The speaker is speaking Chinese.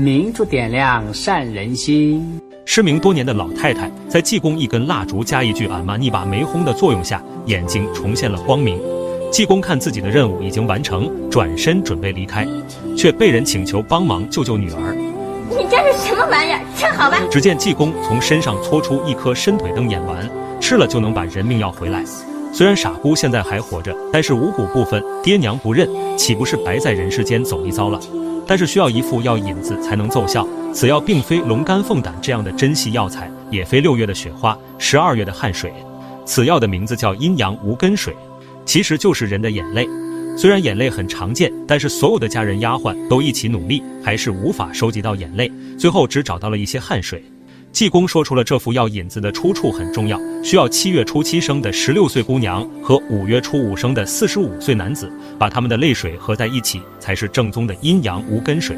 明烛点亮善人心。失明多年的老太太，在济公一根蜡烛加一句“俺妈你把煤轰”的作用下，眼睛重现了光明。济公看自己的任务已经完成，转身准备离开，却被人请求帮忙救救女儿。你这是什么玩意儿？吃好吧。只见济公从身上搓出一颗伸腿灯眼丸，吃了就能把人命要回来。虽然傻姑现在还活着，但是五谷不分，爹娘不认，岂不是白在人世间走一遭了？但是需要一副药引子才能奏效，此药并非龙肝凤胆这样的珍稀药材，也非六月的雪花、十二月的汗水，此药的名字叫阴阳无根水，其实就是人的眼泪。虽然眼泪很常见，但是所有的家人丫鬟都一起努力，还是无法收集到眼泪，最后只找到了一些汗水。济公说出了这副药引子的出处很重要，需要七月初七生的十六岁姑娘和五月初五生的四十五岁男子，把他们的泪水合在一起，才是正宗的阴阳无根水。